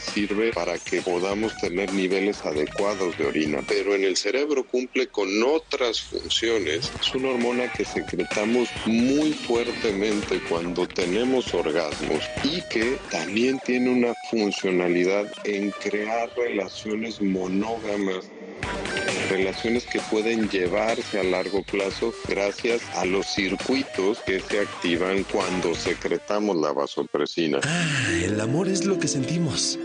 sirve para que podamos tener niveles adecuados de orina, pero en el cerebro cumple con otras funciones. Es una hormona que secretamos muy fuertemente cuando tenemos orgasmos y que también tiene una funcionalidad en crear relaciones monógamas relaciones que pueden llevarse a largo plazo gracias a los circuitos que se activan cuando secretamos la vasopresina. Ah, el amor es lo que sentimos.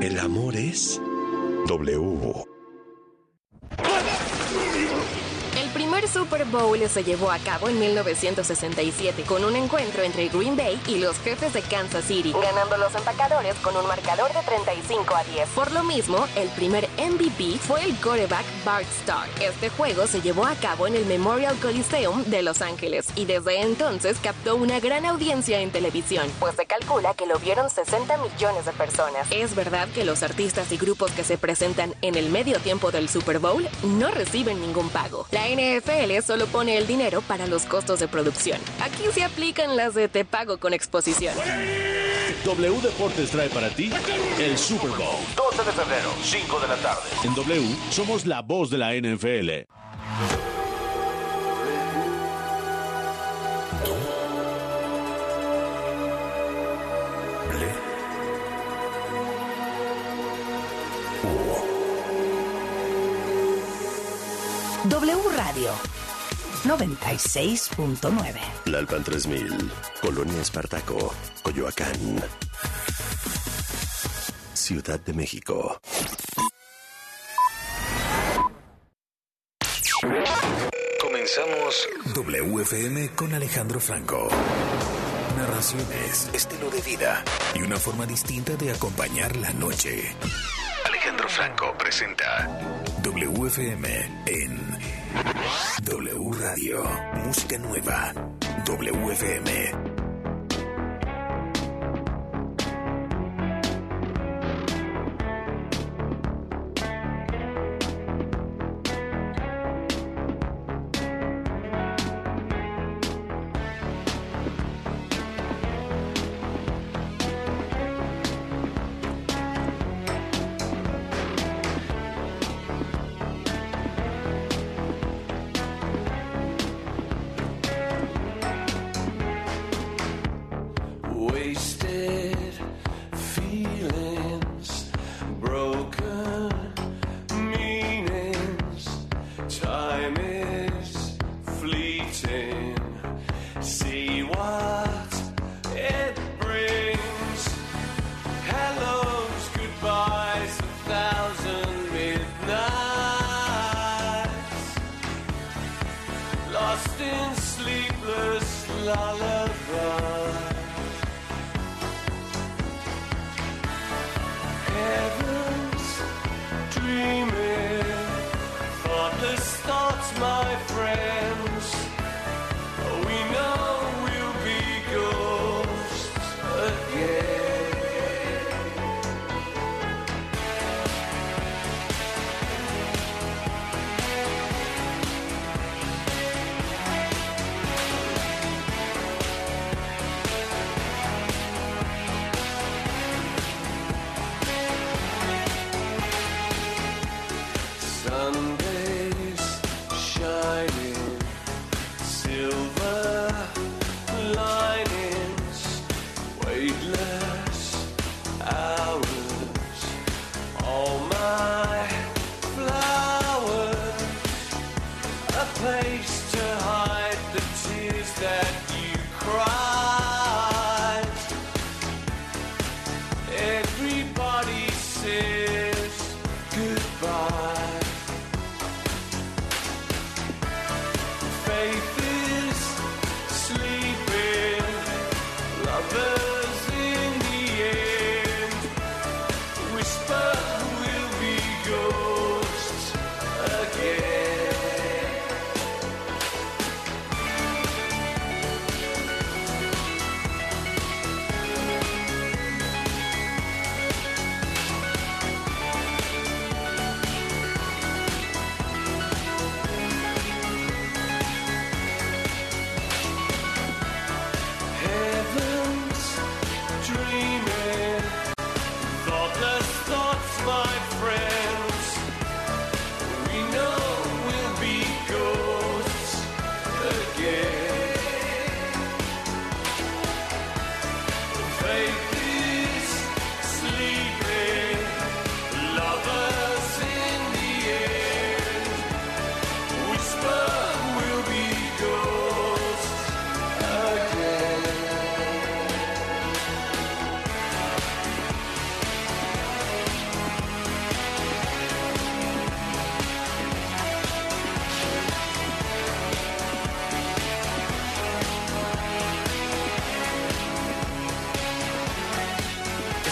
El amor es W. Super Bowl se llevó a cabo en 1967 con un encuentro entre Green Bay y los jefes de Kansas City, ganando los empacadores con un marcador de 35 a 10. Por lo mismo, el primer MVP fue el quarterback Bart Starr. Este juego se llevó a cabo en el Memorial Coliseum de Los Ángeles y desde entonces captó una gran audiencia en televisión, pues se calcula que lo vieron 60 millones de personas. Es verdad que los artistas y grupos que se presentan en el medio tiempo del Super Bowl no reciben ningún pago. La NFL solo pone el dinero para los costos de producción. Aquí se aplican las de te pago con exposición. W Deportes trae para ti el Super Bowl. 12 de febrero, 5 de la tarde. En W somos la voz de la NFL. W Radio 96.9. La Alpan 3000, Colonia Espartaco, Coyoacán. Ciudad de México. Comenzamos WFM con Alejandro Franco. Narraciones, estilo de vida y una forma distinta de acompañar la noche. Alejandro Franco presenta WFM en W Radio. Música nueva. WFM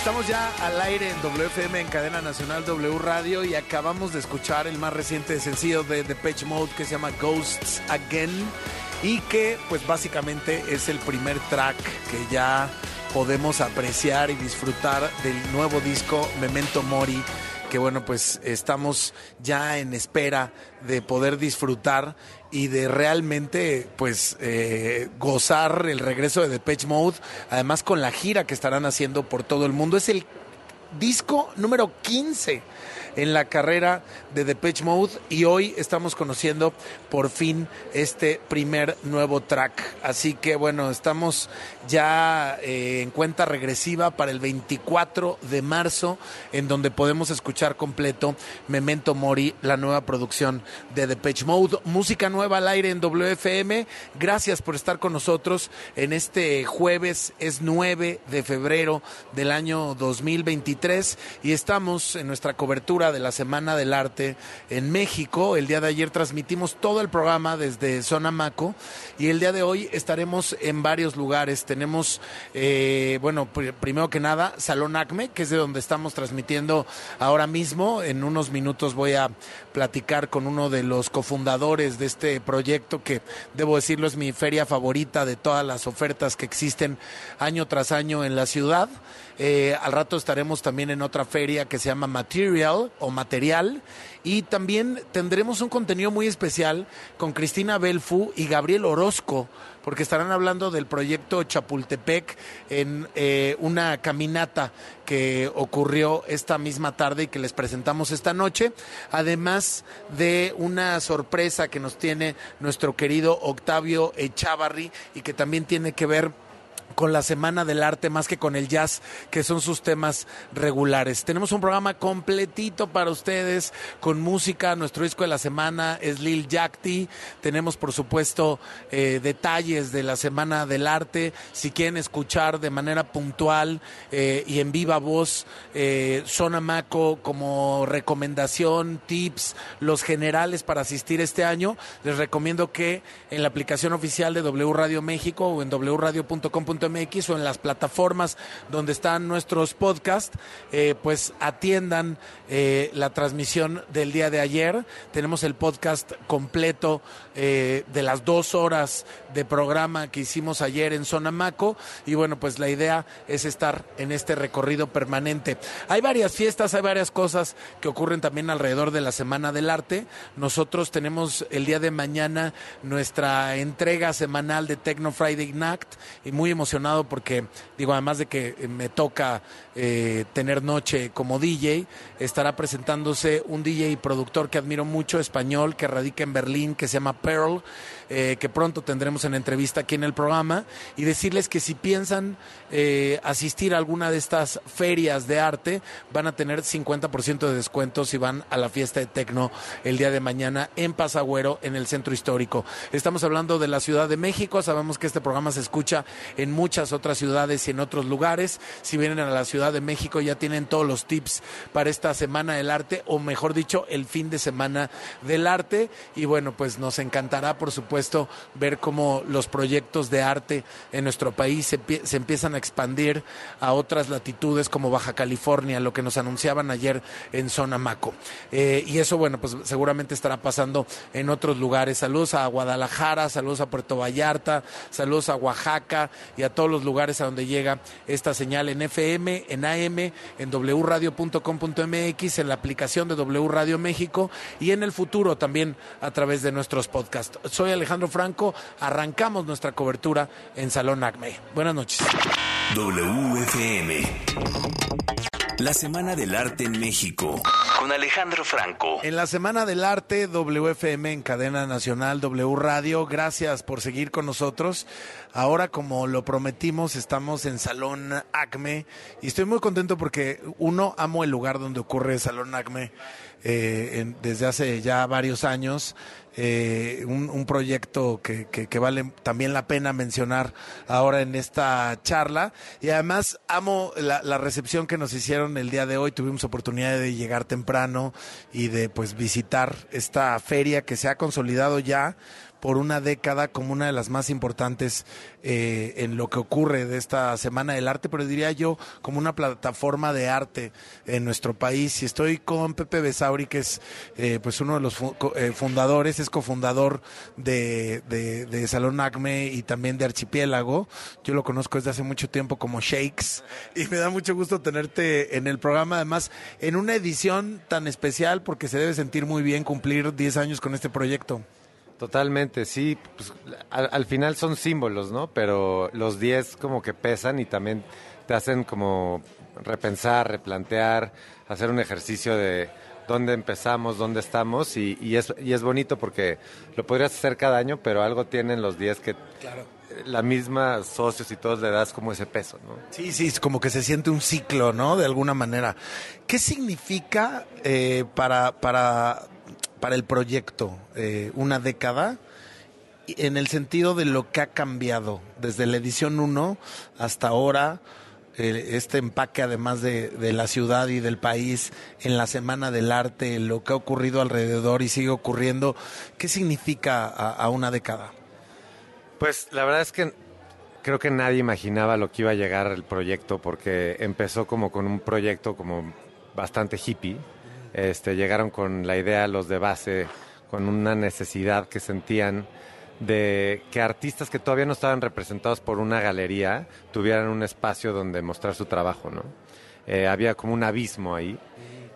Estamos ya al aire en WFM en cadena nacional W Radio y acabamos de escuchar el más reciente sencillo de The Pitch Mode que se llama Ghosts Again y que pues básicamente es el primer track que ya podemos apreciar y disfrutar del nuevo disco Memento Mori que bueno pues estamos ya en espera de poder disfrutar y de realmente pues eh, gozar el regreso de Depeche Mode, además con la gira que estarán haciendo por todo el mundo. Es el disco número 15 en la carrera de Depeche Mode y hoy estamos conociendo por fin este primer nuevo track. Así que bueno, estamos ya eh, en cuenta regresiva para el 24 de marzo en donde podemos escuchar completo Memento Mori, la nueva producción de Depeche Mode. Música nueva al aire en WFM. Gracias por estar con nosotros en este jueves, es 9 de febrero del año 2023 y estamos en nuestra cobertura de la Semana del Arte en México. El día de ayer transmitimos todo el programa desde Zona Maco y el día de hoy estaremos en varios lugares. Tenemos, eh, bueno, primero que nada, Salón Acme, que es de donde estamos transmitiendo ahora mismo. En unos minutos voy a platicar con uno de los cofundadores de este proyecto que, debo decirlo, es mi feria favorita de todas las ofertas que existen año tras año en la ciudad. Eh, al rato estaremos también en otra feria que se llama Material o Material. Y también tendremos un contenido muy especial con Cristina Belfu y Gabriel Orozco, porque estarán hablando del proyecto Chapultepec en eh, una caminata que ocurrió esta misma tarde y que les presentamos esta noche, además de una sorpresa que nos tiene nuestro querido Octavio Echavarri y que también tiene que ver con la Semana del Arte más que con el jazz, que son sus temas regulares. Tenemos un programa completito para ustedes con música. Nuestro disco de la semana es Lil Yachty. Tenemos, por supuesto, eh, detalles de la Semana del Arte. Si quieren escuchar de manera puntual eh, y en viva voz, eh, Sonamaco como recomendación, tips, los generales para asistir este año, les recomiendo que en la aplicación oficial de W Radio México o en wradio.com O en las plataformas donde están nuestros podcasts, eh, pues atiendan eh, la transmisión del día de ayer. Tenemos el podcast completo eh, de las dos horas de programa que hicimos ayer en Zona Maco y bueno, pues la idea es estar en este recorrido permanente. Hay varias fiestas, hay varias cosas que ocurren también alrededor de la Semana del Arte. Nosotros tenemos el día de mañana nuestra entrega semanal de Techno Friday Night y muy emocionado porque, digo, además de que me toca eh, tener noche como DJ, estará presentándose un DJ y productor que admiro mucho, español, que radica en Berlín, que se llama Pearl. Eh, que pronto tendremos en entrevista aquí en el programa, y decirles que si piensan eh, asistir a alguna de estas ferias de arte, van a tener 50% de descuento si van a la fiesta de Tecno el día de mañana en Pasagüero, en el centro histórico. Estamos hablando de la Ciudad de México, sabemos que este programa se escucha en muchas otras ciudades y en otros lugares. Si vienen a la Ciudad de México ya tienen todos los tips para esta Semana del Arte, o mejor dicho, el fin de semana del arte. Y bueno, pues nos encantará, por supuesto, supuesto, ver cómo los proyectos de arte en nuestro país se, se, empiezan a expandir a otras latitudes como Baja California, lo que nos anunciaban ayer en Zona Maco. Eh, y eso, bueno, pues seguramente estará pasando en otros lugares. Saludos a Guadalajara, saludos a Puerto Vallarta, saludos a Oaxaca y a todos los lugares a donde llega esta señal en FM, en AM, en wradio.com.mx, en la aplicación de W Radio México y en el futuro también a través de nuestros podcasts. Soy Alejandro Franco. Arrancamos nuestra cobertura en Salón ACME. Buenas noches. WFM. La Semana del Arte en México. Con Alejandro Franco. En la Semana del Arte, WFM en cadena nacional, W Radio. Gracias por seguir con nosotros. Ahora, como lo prometimos, estamos en Salón ACME y estoy muy contento porque, uno, amo el lugar donde ocurre Salón ACME eh, desde hace ya varios años. Eh, un, proyecto que, que, vale también la pena mencionar ahora en esta charla. Y además amo la, la, recepción que nos hicieron el día de hoy. Tuvimos oportunidad de llegar temprano y de pues visitar esta feria que se ha consolidado ya por una década como una de las más importantes eh, en lo que ocurre de esta Semana del Arte, pero diría yo como una plataforma de arte en nuestro país. Y estoy con Pepe Besauri, que es eh, pues uno de los eh, fundadores, es cofundador de, de, Salón Acme y también de Archipiélago. Yo lo conozco desde hace mucho tiempo como Shakes y me da mucho gusto tenerte en el programa, además en una edición tan especial porque se debe sentir muy bien cumplir 10 años con este proyecto. Totalmente, sí. Pues, al, final son símbolos, ¿no? Pero los 10 como que pesan y también te hacen como repensar, replantear, hacer un ejercicio de dónde empezamos, dónde estamos y, y, es, y es bonito porque lo podrías hacer cada año, pero algo tienen los 10 que la misma socios y todos le das como ese peso, ¿no? Sí, sí, es como que se siente un ciclo, ¿no? De alguna manera. ¿Qué significa eh, para, para, para el proyecto eh, una década? En el sentido de lo que ha cambiado desde la edición 1 hasta ahora, este empaque además de, la ciudad y del país en la Semana del Arte, lo que ha ocurrido alrededor y sigue ocurriendo, ¿qué significa a, una década? Pues la verdad es que creo que nadie imaginaba lo que iba a llegar el proyecto porque empezó como con un proyecto como bastante hippie. Este, llegaron con la idea los de base, con una necesidad que sentían de que artistas que todavía no estaban representados por una galería tuvieran un espacio donde mostrar su trabajo, ¿no? Eh, había como un abismo ahí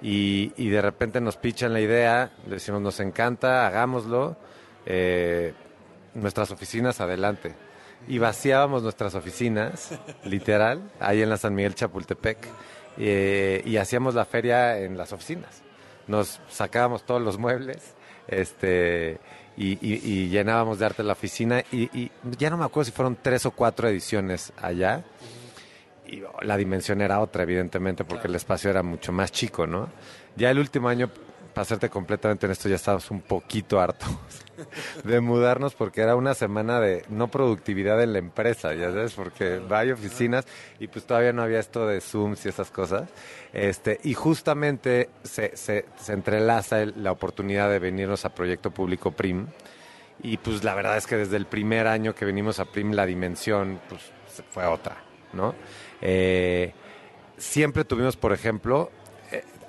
y, y, de repente nos pichan la idea, decimos nos encanta, hagámoslo, eh, nuestras oficinas adelante. Y vaciábamos nuestras oficinas, literal, ahí en la San Miguel Chapultepec, eh, y hacíamos la feria en las oficinas. Nos sacábamos todos los muebles, este y, llenábamos de arte la oficina y, ya no me acuerdo si fueron tres o cuatro ediciones allá. Y la dimensión era otra evidentemente porque el espacio era mucho más chico, ¿no? Ya el último año para serte completamente en esto, ya estábamos un poquito hartos de mudarnos porque era una semana de no productividad en la empresa, ya sabes, porque hay oficinas y pues todavía no había esto de Zooms y esas cosas. Este, y justamente se, se, se entrelaza la oportunidad de venirnos a Proyecto Público PRIM. Y pues la verdad es que desde el primer año que venimos a PRIM la dimensión pues, fue otra, ¿no? Eh, siempre tuvimos, por ejemplo,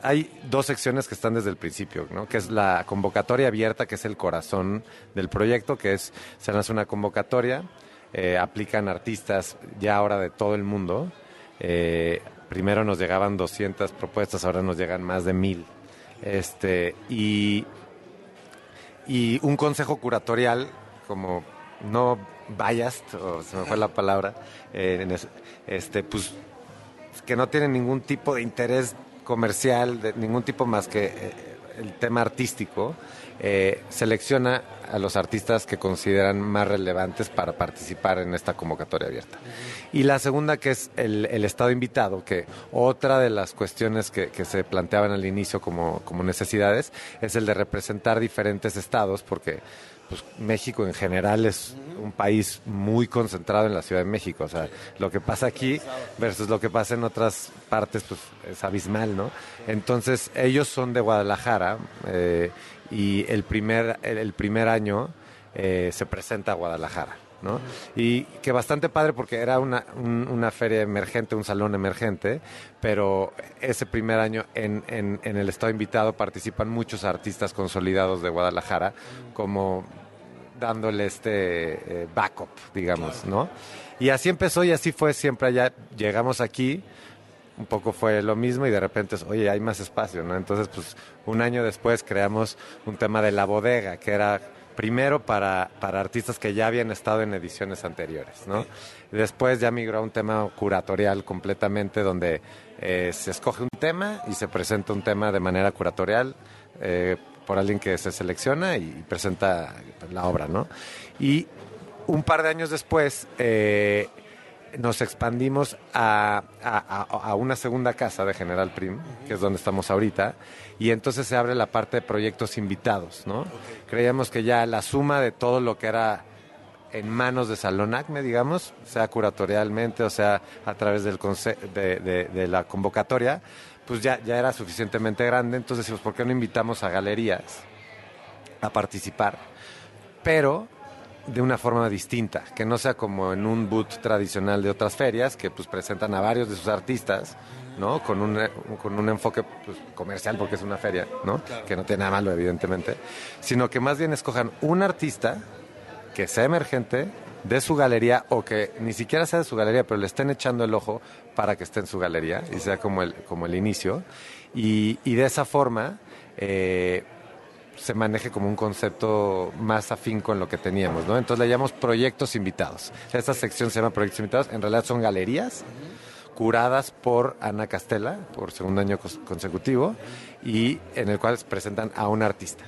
hay dos secciones que están desde el principio, ¿no? que es la convocatoria abierta, que es el corazón del proyecto, que es, se hace una convocatoria, eh, aplican artistas ya ahora de todo el mundo. Eh, primero nos llegaban 200 propuestas, ahora nos llegan más de mil. Este, y, y un consejo curatorial, como no vayas, o se me fue la palabra, eh, este, pues que no tiene ningún tipo de interés comercial, de ningún tipo más que eh, el tema artístico, eh, selecciona a los artistas que consideran más relevantes para participar en esta convocatoria abierta. Y la segunda, que es el, Estado invitado, que otra de las cuestiones que, que, se planteaban al inicio como, como necesidades es el de representar diferentes estados, porque pues México en general es un país muy concentrado en la Ciudad de México. O sea, lo que pasa aquí versus lo que pasa en otras partes, pues es abismal, ¿no? Entonces, ellos son de Guadalajara eh, y el primer, el, primer año eh, se presenta a Guadalajara. ¿no? Y que bastante padre porque era una, una feria emergente, un salón emergente, pero ese primer año en, en, en, el estado invitado participan muchos artistas consolidados de Guadalajara, como dándole este eh, backup, digamos, ¿no? Y así empezó y así fue siempre allá. Llegamos aquí, un poco fue lo mismo y de repente, oye, hay más espacio, ¿no? Entonces, pues un año después creamos un tema de la bodega, que era primero para, para artistas que ya habían estado en ediciones anteriores, ¿no? Después ya migró a un tema curatorial completamente, donde eh, se escoge un tema y se presenta un tema de manera curatorial. Eh, por alguien que se selecciona y presenta la obra, ¿no? Y un par de años después eh, nos expandimos a, una segunda casa de General Prim, que es donde estamos ahorita, y entonces se abre la parte de proyectos invitados, ¿no? Creíamos que ya la suma de todo lo que era en manos de Salón Acme, digamos, sea curatorialmente o sea a través del de, de la convocatoria, pues ya, ya era suficientemente grande, entonces decimos, ¿por qué no invitamos a galerías a participar? Pero de una forma distinta, que no sea como en un boot tradicional de otras ferias, que pues presentan a varios de sus artistas, ¿no? Con un, con un enfoque pues, comercial, porque es una feria, ¿no? Que no tiene nada malo, evidentemente, sino que más bien escojan un artista que sea emergente de su galería o que ni siquiera sea de su galería, pero le estén echando el ojo para que esté en su galería y sea como el, como el inicio. Y, y de esa forma eh, se maneje como un concepto más afín con lo que teníamos, ¿no? Entonces le llamamos proyectos invitados. Esta sección se llama proyectos invitados. En realidad son galerías curadas por Ana Castela por segundo año consecutivo y en el cual se presentan a un artista.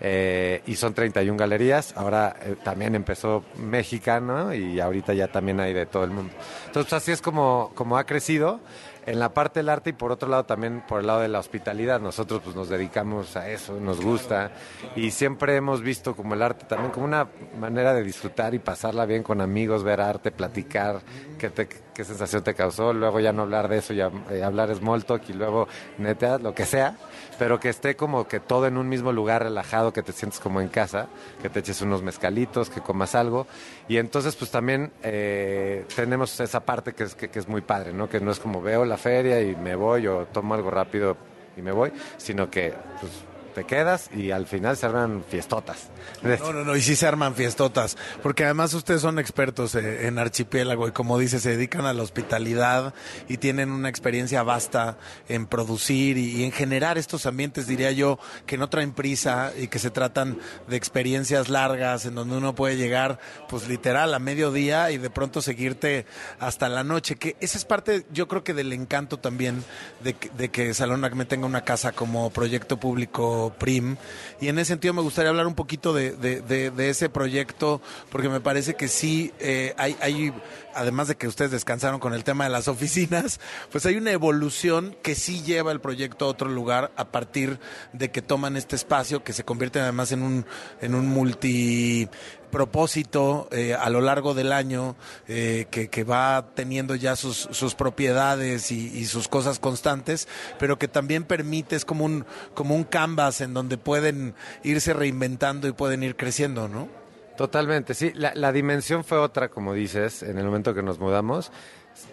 Eh, y son 31 galerías. Ahora eh, también empezó mexicano y ahorita ya también hay de todo el mundo. Entonces así es como, como ha crecido en la parte del arte y por otro lado también por el lado de la hospitalidad. Nosotros pues nos dedicamos a eso, nos gusta y siempre hemos visto como el arte también como una manera de disfrutar y pasarla bien con amigos, ver arte, platicar, qué, te- qué sensación te causó, luego ya no hablar de eso, ya eh, hablar small talk y luego neta, lo que sea, pero que esté como que todo en un mismo lugar relajado, que te sientes como en casa, que te eches unos mezcalitos, que comas algo y entonces pues también eh, tenemos esa parte que es, que, que es muy padre, ¿no? Que no es como veo la feria y me voy o tomo algo rápido y me voy, sino que pues te quedas y al final se arman fiestotas. No, no, no, y sí se arman fiestotas, porque además ustedes son expertos eh, en archipiélago y como dice, se dedican a la hospitalidad y tienen una experiencia vasta en producir y, en generar estos ambientes, diría yo, que no traen prisa y que se tratan de experiencias largas en donde uno puede llegar, pues literal, a mediodía y de pronto seguirte hasta la noche, que esa es parte, yo creo que del encanto también de, de que Salón Acme tenga una casa como proyecto público PRIM. Y en ese sentido me gustaría hablar un poquito de, ese proyecto, porque me parece que sí eh, hay, hay, además de que ustedes descansaron con el tema de las oficinas, pues hay una evolución que sí lleva el proyecto a otro lugar a partir de que toman este espacio, que se convierte además en un, en un multi propósito eh, a lo largo del año eh, que, que va teniendo ya sus, sus propiedades y, sus cosas constantes, pero que también permite, es como un, como un canvas en donde pueden irse reinventando y pueden ir creciendo, ¿no? Totalmente, sí. La, la dimensión fue otra, como dices, en el momento que nos mudamos.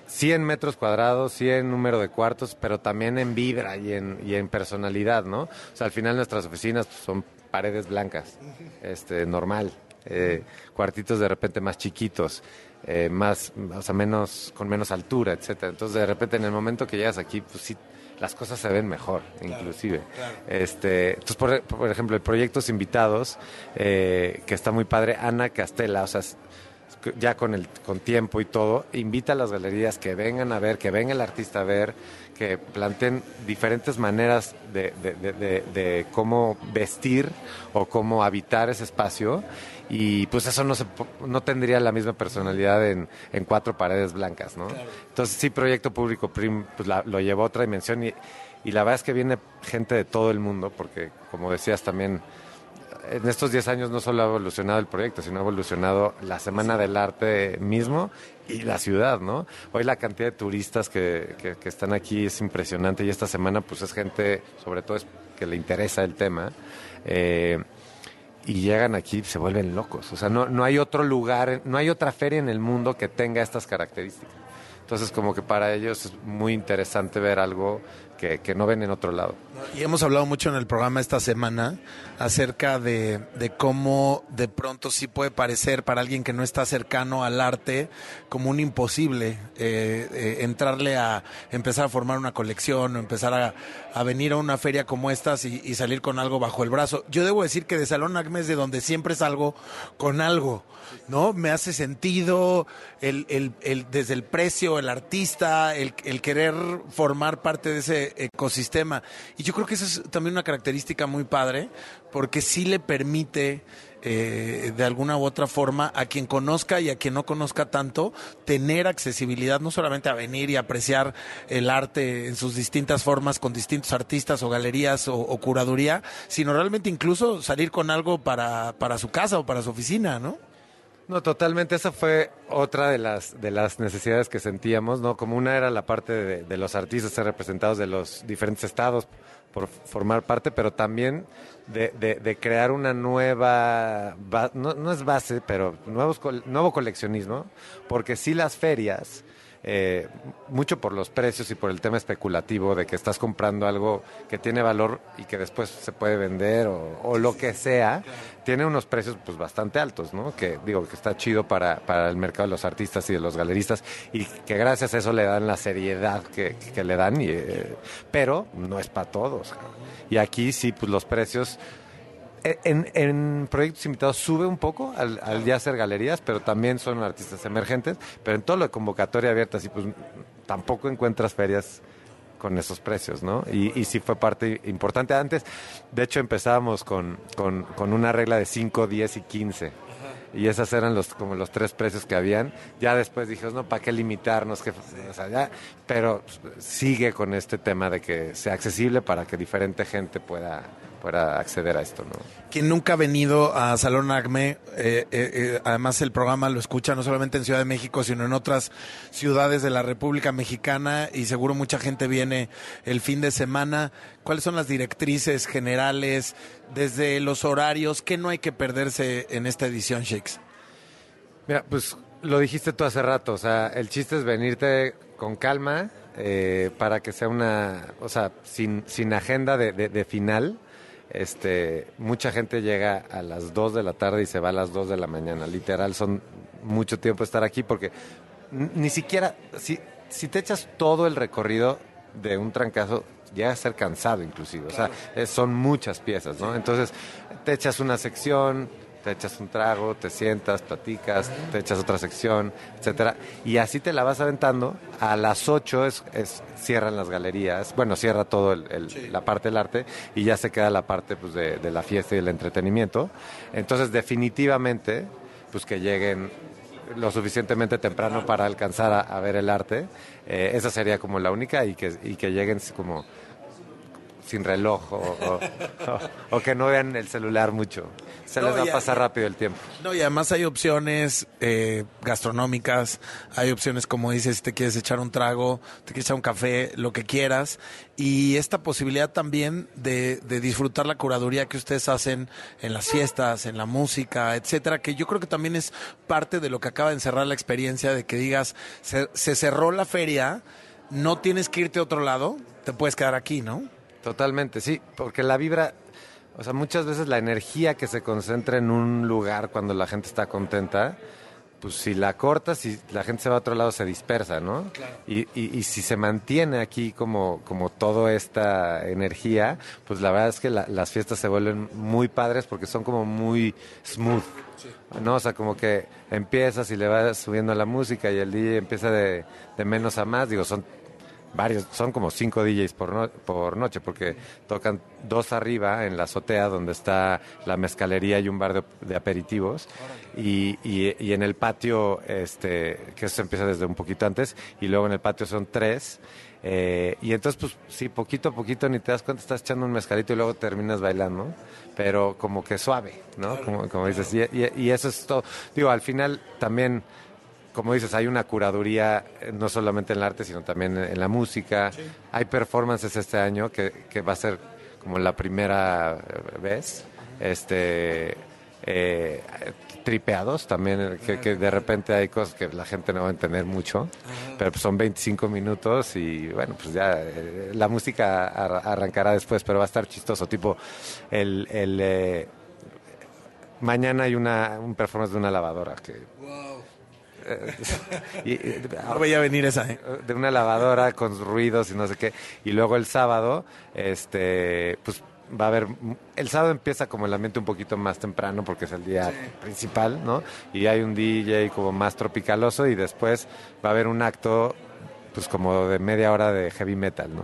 100 metros cuadrados, 100 número de cuartos, pero también en vibra y en, y en personalidad, ¿no? O sea, al final nuestras oficinas son paredes blancas, este, normal. Eh, cuartitos de repente más chiquitos, eh, más, o sea, menos, con menos altura, etcétera. Entonces, de repente, en el momento que llegas aquí, pues sí, las cosas se ven mejor, inclusive. Este, entonces, por, por ejemplo, el Proyectos Invitados, eh, que está muy padre, Ana Castela, o sea, ya con el con tiempo y todo, invita a las galerías que vengan a ver, que venga el artista a ver, que planteen diferentes maneras de, de- de- de- de cómo vestir o cómo habitar ese espacio y pues eso no se no tendría la misma personalidad en, en cuatro paredes blancas, ¿no? Entonces sí, Proyecto Público Prim pues, la- lo llevó a otra dimensión y, y la verdad es que viene gente de todo el mundo porque como decías también en estos 10 años no solo ha evolucionado el proyecto, sino ha evolucionado la Semana del Arte mismo y la ciudad, ¿no? Hoy la cantidad de turistas que, que- que están aquí es impresionante y esta semana pues es gente, sobre todo es que le interesa el tema, eh, y llegan aquí y se vuelven locos. O sea, no, no hay otro lugar, no hay otra feria en el mundo que tenga estas características. Entonces como que para ellos es muy interesante ver algo que, que no ven en otro lado. Y hemos hablado mucho en el programa esta semana acerca de, cómo de pronto sí puede parecer para alguien que no está cercano al arte como un imposible eh, eh, entrarle a empezar a formar una colección o empezar a, venir a una feria como estas y, salir con algo bajo el brazo. Yo debo decir que de Salón Acme es de donde siempre salgo con algo, ¿no? Me hace sentido el, el- desde el precio, el artista, el, el querer formar parte de ese ecosistema. Y yo creo que esa es también una característica muy padre, porque sí le permite eh, de alguna u otra forma a quien conozca y a quien no conozca tanto tener accesibilidad no solamente a venir y apreciar el arte en sus distintas formas con distintos artistas o galerías o, o curaduría, sino realmente incluso salir con algo para, para su casa o para su oficina, ¿no? No, totalmente. Esa fue otra de las, de las necesidades que sentíamos, ¿no? Como una era la parte de, los artistas ser representados de los diferentes estados por formar parte, pero también de, de- de crear una nueva, no, no es base, pero nuevos, nuevo coleccionismo, porque sí las ferias, eh, mucho por los precios y por el tema especulativo de que estás comprando algo que tiene valor y que después se puede vender o, lo que sea, tiene unos precios pues bastante altos, ¿no? Que digo que está chido para, para el mercado de los artistas y de los galeristas y que gracias a eso le dan la seriedad que, que le dan, y, eh, pero no es para todos. Y aquí sí, pues los precios en, en proyectos invitados sube un poco al, al ya hacer galerías, pero también son artistas emergentes. Pero en todo lo de convocatoria abierta, sí, pues tampoco encuentras ferias con esos precios, ¿no? Y, y sí fue parte importante. Antes, de hecho, empezábamos con, con, con una regla de 5, 10 y 15. Y esas eran los como los tres precios que habían. Ya después dijimos, no, ¿para qué limitarnos? Que, o sea, ya- pero sigue con este tema de que sea accesible para que diferente gente pueda, pueda acceder a esto, ¿no? Quien nunca ha venido a Salón Acme, eh, eh, eh, además el programa lo escucha no solamente en Ciudad de México, sino en otras ciudades de la República Mexicana y seguro mucha gente viene el fin de semana. ¿Cuáles son las directrices generales desde los horarios? ¿Qué no hay que perderse en esta edición, Shakes? Mira, pues lo dijiste tú hace rato, o sea, el chiste es venirte con calma eh, para que sea una, o sea, sin, sin agenda de, de- de final. Este, mucha gente llega a las 2 de la tarde y se va a las 2 de la mañana. Literal, son mucho tiempo estar aquí porque ni siquiera, si, si te echas todo el recorrido de un trancazo, llega a ser cansado inclusive. O sea, es- son muchas piezas, ¿no? Entonces, te echas una sección, te echas un trago, te sientas, platicas, te echas otra sección, etcétera, y así te la vas aventando. A las 8 es, es- cierran las galerías, bueno, cierra todo el- el- la parte del arte y ya se queda la parte pues, de, de la fiesta y el entretenimiento. Entonces, definitivamente, pues que lleguen lo suficientemente temprano para alcanzar a, a ver el arte. Eh, esa sería como la única y que, y que lleguen como sin reloj o, o- o- o que no vean el celular mucho. Se No, les va a pasar rápido el tiempo. No, y además hay opciones eh, gastronómicas, hay opciones como dices, si te quieres echar un trago, te quieres echar un café, lo que quieras. Y esta posibilidad también de, de disfrutar la curaduría que ustedes hacen en las fiestas, en la música, etcétera, que yo creo que también es parte de lo que acaba de encerrar la experiencia de que digas, se, se cerró la feria, no tienes que irte a otro lado, te puedes quedar aquí, ¿no? Totalmente, sí, porque la vibra, o sea, muchas veces la energía que se concentra en un lugar cuando la gente está contenta, pues si la cortas, si la gente se va a otro lado, se dispersa, ¿no? Y, y- y si se mantiene aquí como, como toda esta energía, pues la verdad es que la- las fiestas se vuelven muy padres porque son como muy smooth. ¿no? O sea, como que empiezas y le vas subiendo la música y el DJ empieza de, de menos a más. Digo, son varios, son como cinco DJs por, no- por noche, porque tocan dos arriba en la azotea donde está la mezcalería y un bar de, de aperitivos, y, y- y en el patio, este, que eso empieza desde un poquito antes, y luego en el patio son tres. eh, y entonces, pues sí, poquito a poquito ni te das cuenta, estás echando un mezcalito y luego terminas bailando, pero como que suave, ¿no? Como, como dices, y, y- y eso es todo. Digo, al final también como dices, hay una curaduría eh, no solamente en el arte, sino también en, la música. Hay performances este año que, que va a ser como la primera eh, vez. Este. eh, tripeados también, eh, que, que de repente hay cosas que la gente no va a entender mucho, pero pues son 25 minutos y bueno, pues ya eh, la música ar- arrancará después, pero va a estar chistoso, tipo el... el eh, mañana hay una, un performance de una lavadora que eh, y- y- No veía venir esa, ¿eh? de una lavadora con ruidos y no sé qué. Y luego el sábado, este, pues va a haber. El sábado empieza como el ambiente un poquito más temprano porque es el día principal, ¿no? Y hay un DJ como más tropicaloso y después va a haber un acto. Pues como de media hora de heavy metal, ¿no?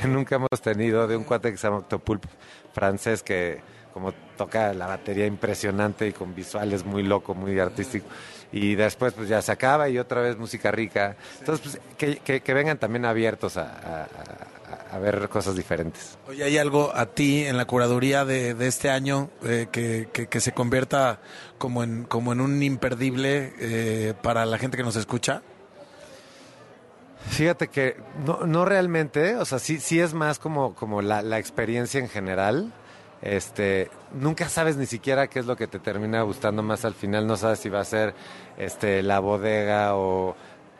Que nunca hemos tenido de un cuate que se llama Octopulp francés que como toca la batería impresionante y con visuales muy loco, muy artístico. Y después pues ya se acaba y otra vez música rica. Entonces pues que, que- que vengan también abiertos a, a- ver cosas diferentes. Oye, ¿hay algo a ti en la curaduría de, de este año eh, que, que- que se convierta como en, como en un imperdible eh, para la gente que nos escucha? Fíjate que no, no realmente, o sea, sí, sí es más como, como la, la experiencia en general. Este, nunca sabes ni siquiera qué es lo que te termina gustando más al final, no sabes si va a ser este, la bodega o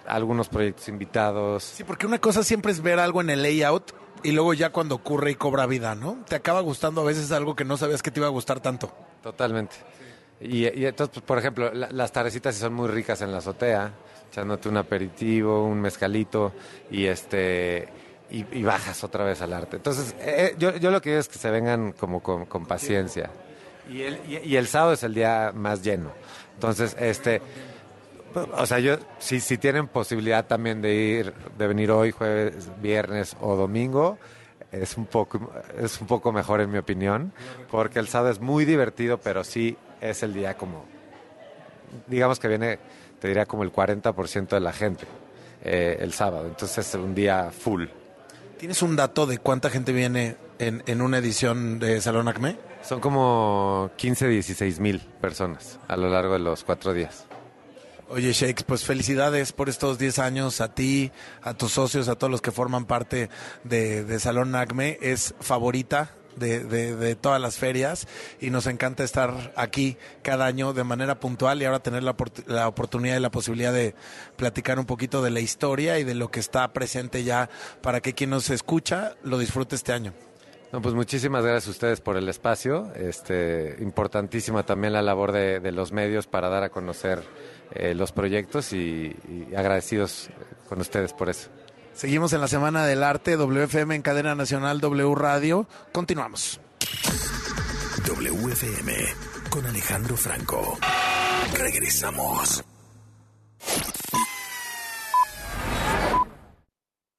algunos proyectos invitados. Sí, porque una cosa siempre es ver algo en el layout y luego ya cuando ocurre y cobra vida, ¿no? Te acaba gustando a veces algo que no sabías que te iba a gustar tanto. Totalmente. Y, y entonces, pues, por ejemplo, la- las tardecitas sí son muy ricas en la azotea, echándote un aperitivo, un mezcalito y este y, bajas otra vez al arte. Entonces, eh, yo, yo lo que digo es que se vengan como con, paciencia. Y el, y, y el sábado es el día más lleno. Entonces, este, o sea, yo, si, si tienen posibilidad también de ir, de venir hoy, jueves, viernes o domingo, es un poco, es un poco mejor en mi opinión, porque el sábado es muy divertido, pero sí es el día como, digamos que viene, te diría como el 40% de la gente eh, el sábado, entonces es un día full. ¿Tienes un dato de cuánta gente viene en, en una edición de Salón Acme? Son como 15, 16 mil personas a lo largo de los cuatro días. Oye, Shakes, pues felicidades por estos 10 años a ti, a tus socios, a todos los que forman parte de, de Salón Acme. Es favorita de, de- todas las ferias y nos encanta estar aquí cada año de manera puntual y ahora tener la, la oportunidad y la posibilidad de platicar un poquito de la historia y de lo que está presente ya para que quien nos escucha lo disfrute este año. No, pues muchísimas gracias a ustedes por el espacio. Este, importantísima también la labor de, los medios para dar a conocer eh, los proyectos y agradecidos con ustedes por eso. Seguimos en la Semana del Arte, WFM en cadena nacional, W Radio. Continuamos. WFM con Alejandro Franco. Regresamos.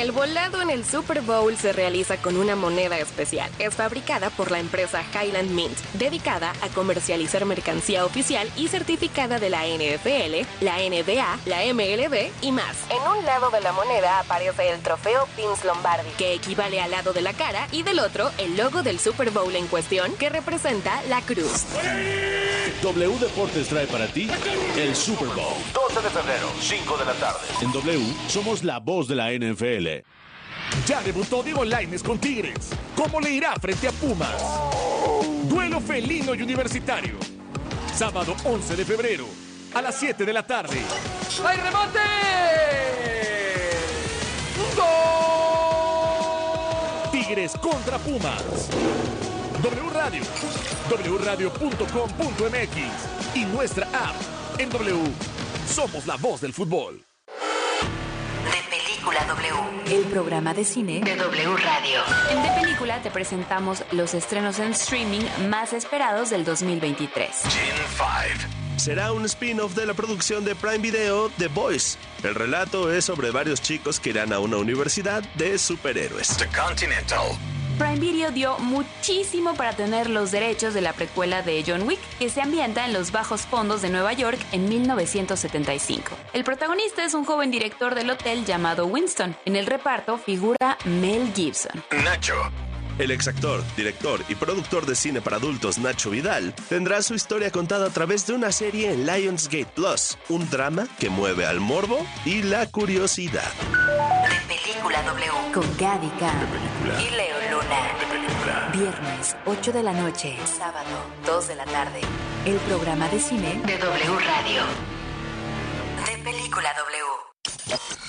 El volado en el Super Bowl se realiza con una moneda especial. Es fabricada por la empresa Highland Mint, dedicada a comercializar mercancía oficial y certificada de la NFL, la NBA, la MLB y más. En un lado de la moneda aparece el trofeo Vince Lombardi, que equivale al lado de la cara, y del otro el logo del Super Bowl en cuestión, que representa la cruz. W Deportes trae para ti el Super Bowl. 12 de febrero, 5 de la tarde. En W somos la voz de la NFL. Ya debutó Diego Laines con Tigres. ¿Cómo le irá frente a Pumas? Duelo felino y universitario. Sábado 11 de febrero, a las 7 de la tarde. ¡Hay remate! Tigres contra Pumas. W Radio, wradio.com.mx y nuestra app en W. Somos la voz del fútbol. De Película W. El programa de cine De W Radio. En De Película te presentamos los estrenos en streaming más esperados del 2023. Será un spin-off de la producción de Prime Video The Boys. El relato es sobre varios chicos que irán a una universidad de superhéroes. The Continental. Prime Video dio muchísimo para tener los derechos de la precuela de John Wick, que se ambienta en los bajos fondos de Nueva York en 1975. El protagonista es un joven director del hotel llamado Winston. En el reparto figura Mel Gibson. Nacho. El exactor, director y productor de cine para adultos Nacho Vidal tendrá su historia contada a través de una serie en Lionsgate Plus, un drama que mueve al morbo y la curiosidad. De Película W. Con Gavica Y Leo Luna. Viernes, 8 de la noche. Sábado, 2 de la tarde. El programa de cine De W Radio. De Película W.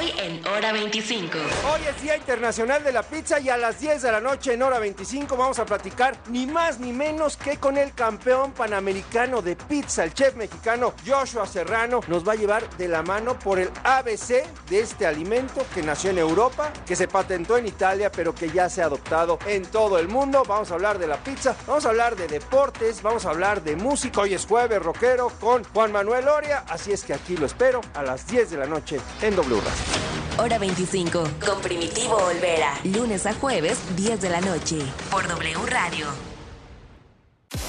Hoy en Hora 25. Hoy es Día Internacional de la Pizza y a las 10 de la noche en hora 25 vamos a platicar ni más ni menos que con el campeón panamericano de pizza, el chef mexicano Joshua Serrano. Nos va a llevar de la mano por el ABC de este alimento que nació en Europa, que se patentó en Italia, pero que ya se ha adoptado en todo el mundo. Vamos a hablar de la pizza, vamos a hablar de deportes, vamos a hablar de música. Hoy es jueves rockero con Juan Manuel Oria, así es que aquí lo espero a las 10 de la noche en W Radio. Hora 25. Con Primitivo Olvera. Lunes a jueves, 10 de la noche. Por W Radio.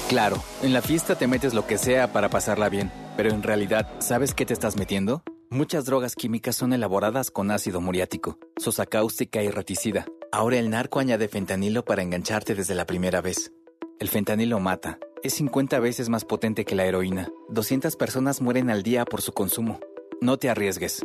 Claro, en la fiesta te metes lo que sea para pasarla bien, pero en realidad, ¿sabes qué te estás metiendo? Muchas drogas químicas son elaboradas con ácido muriático, sosa cáustica y reticida. Ahora el narco añade fentanilo para engancharte desde la primera vez. El fentanilo mata. Es 50 veces más potente que la heroína. 200 personas mueren al día por su consumo. No te arriesgues.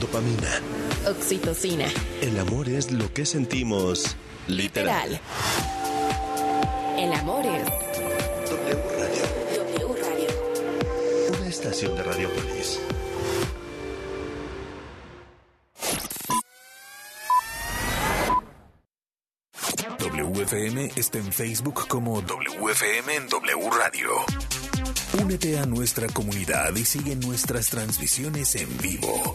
Dopamina. Oxitocina. El amor es lo que sentimos literal. Literal. El amor es W Radio. W Radio. Una estación de Radiopolis. WFM está en Facebook como WFM en W Radio. Únete a nuestra comunidad y sigue nuestras transmisiones en vivo.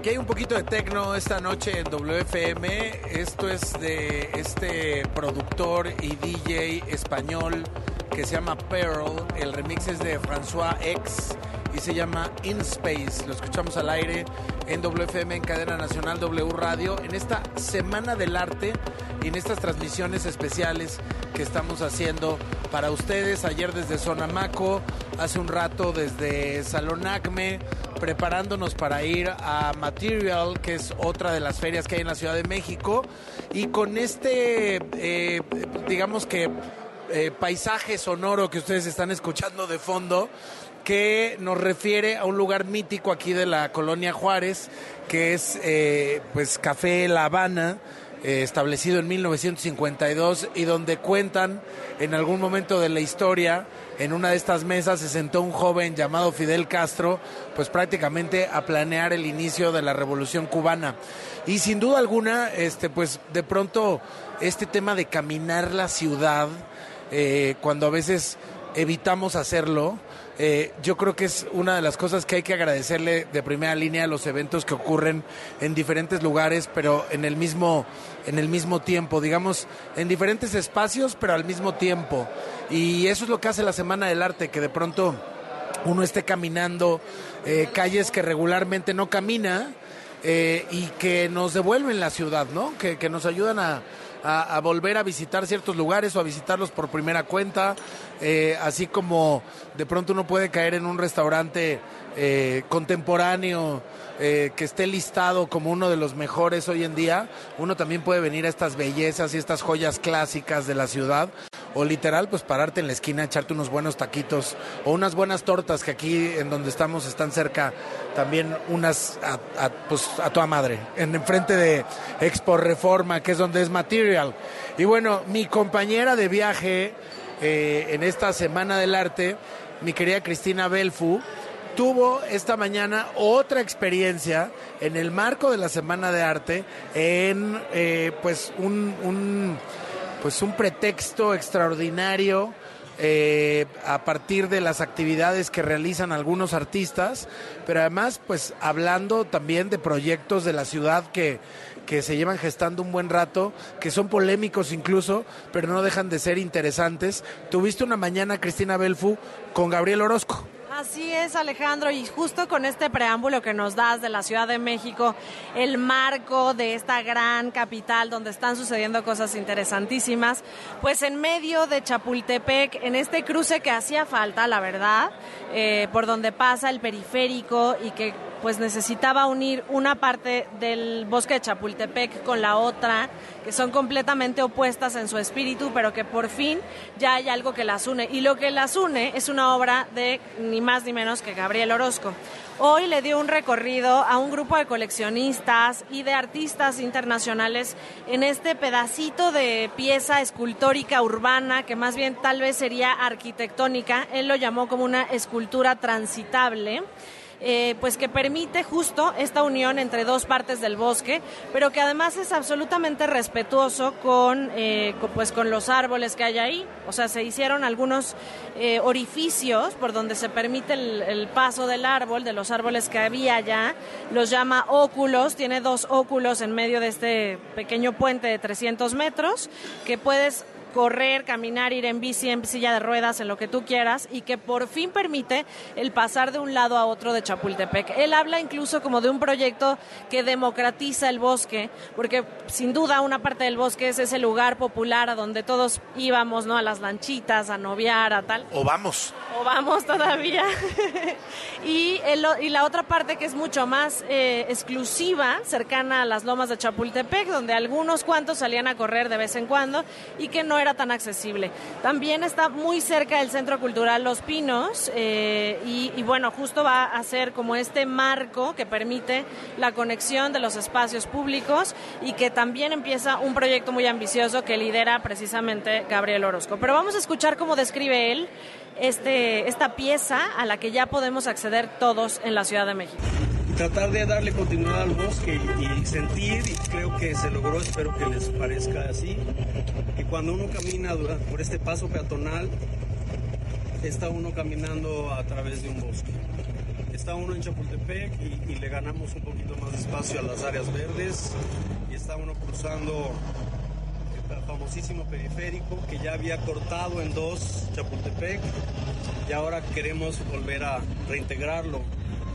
Aquí hay un poquito de tecno esta noche en WFM. Esto es de este productor y DJ español que se llama Pearl. El remix es de François X y se llama In Space. Lo escuchamos al aire en WFM en cadena nacional W Radio en esta Semana del Arte y en estas transmisiones especiales que estamos haciendo para ustedes. Ayer desde Sonamaco, hace un rato desde Salón Acme, preparándonos para ir a Material, que es otra de las ferias que hay en la Ciudad de México. Y con este, eh, digamos que eh, paisaje sonoro que ustedes están escuchando de fondo, que nos refiere a un lugar mítico aquí de la colonia Juárez, que es eh, pues Café La Habana, establecido en 1952 y donde cuentan en algún momento de la historia, en una de estas mesas se sentó un joven llamado Fidel Castro, pues prácticamente a planear el inicio de la revolución cubana. Y sin duda alguna, este, pues de pronto este tema de caminar la ciudad, eh, cuando a veces evitamos hacerlo, eh, yo creo que es una de las cosas que hay que agradecerle de primera línea a los eventos que ocurren en diferentes lugares, pero en el mismo, en el mismo tiempo, digamos, en diferentes espacios, pero al mismo tiempo. Y eso es lo que hace la Semana del Arte, que de pronto uno esté caminando eh, calles que regularmente no camina eh, y que nos devuelven la ciudad, ¿no? Que, que nos ayudan a, a, a, volver a visitar ciertos lugares o a visitarlos por primera cuenta, eh, así como de pronto uno puede caer en un restaurante eh, contemporáneo eh, que esté listado como uno de los mejores hoy en día, uno también puede venir a estas bellezas y estas joyas clásicas de la ciudad o literal pues pararte en la esquina, echarte unos buenos taquitos o unas buenas tortas que aquí en donde estamos están cerca también unas a, pues a toda madre, en enfrente de Expo Reforma, que es donde es Material. Y bueno, mi compañera de viaje eh, en esta Semana del Arte, mi querida Cristina Belfu, tuvo esta mañana otra experiencia en el marco de la Semana de Arte en eh, pues un, un, pues un pretexto extraordinario eh, a partir de las actividades que realizan algunos artistas, pero además pues hablando también de proyectos de la ciudad que, que se llevan gestando un buen rato, que son polémicos incluso, pero no dejan de ser interesantes. Tuviste una mañana, Cristina Belfu, con Gabriel Orozco. Así es, Alejandro, y justo con este preámbulo que nos das de la Ciudad de México, el marco de esta gran capital donde están sucediendo cosas interesantísimas, pues en medio de Chapultepec, en este cruce que hacía falta, la verdad, eh, por donde pasa el periférico y que pues necesitaba unir una parte del bosque de Chapultepec con la otra, que son completamente opuestas en su espíritu, pero que por fin ya hay algo que las une. Y lo que las une es una obra de ni más ni menos que Gabriel Orozco. Hoy le dio un recorrido a un grupo de coleccionistas y de artistas internacionales en este pedacito de pieza escultórica urbana, que más bien tal vez sería arquitectónica. Él lo llamó como una escultura transitable eh, pues que permite justo esta unión entre dos partes del bosque, pero que además es absolutamente respetuoso con, eh, pues con los árboles que hay ahí. O sea, se hicieron algunos eh, orificios por donde se permite el, el, paso del árbol, de los árboles que había allá. Los llama óculos, tiene dos óculos en medio de este pequeño puente de 300 metros que puedes correr, caminar, ir en bici, en silla de ruedas, en lo que tú quieras, y que por fin permite el pasar de un lado a otro de Chapultepec. Él habla incluso como de un proyecto que democratiza el bosque, porque sin duda una parte del bosque es ese lugar popular a donde todos íbamos, ¿no? A las lanchitas, a noviar, a tal. O vamos. O vamos todavía. y, el, y, la otra parte que es mucho más eh, exclusiva, cercana a las lomas de Chapultepec, donde algunos cuantos salían a correr de vez en cuando y que no era tan accesible. También está muy cerca del Centro Cultural Los Pinos eh, y, y, bueno, justo va a ser como este marco que permite la conexión de los espacios públicos y que también empieza un proyecto muy ambicioso que lidera precisamente Gabriel Orozco. Pero vamos a escuchar cómo describe él este, esta pieza a la que ya podemos acceder todos en la Ciudad de México tratar de darle continuidad al bosque y, sentir, y creo que se logró, espero que les parezca así, que cuando uno camina por este paso peatonal, está uno caminando a través de un bosque. está uno en Chapultepec y le ganamos un poquito más de espacio a las áreas verdes. Y está uno cruzando el famosísimo periférico que ya había cortado en dos Chapultepec y ahora queremos volver a reintegrarlo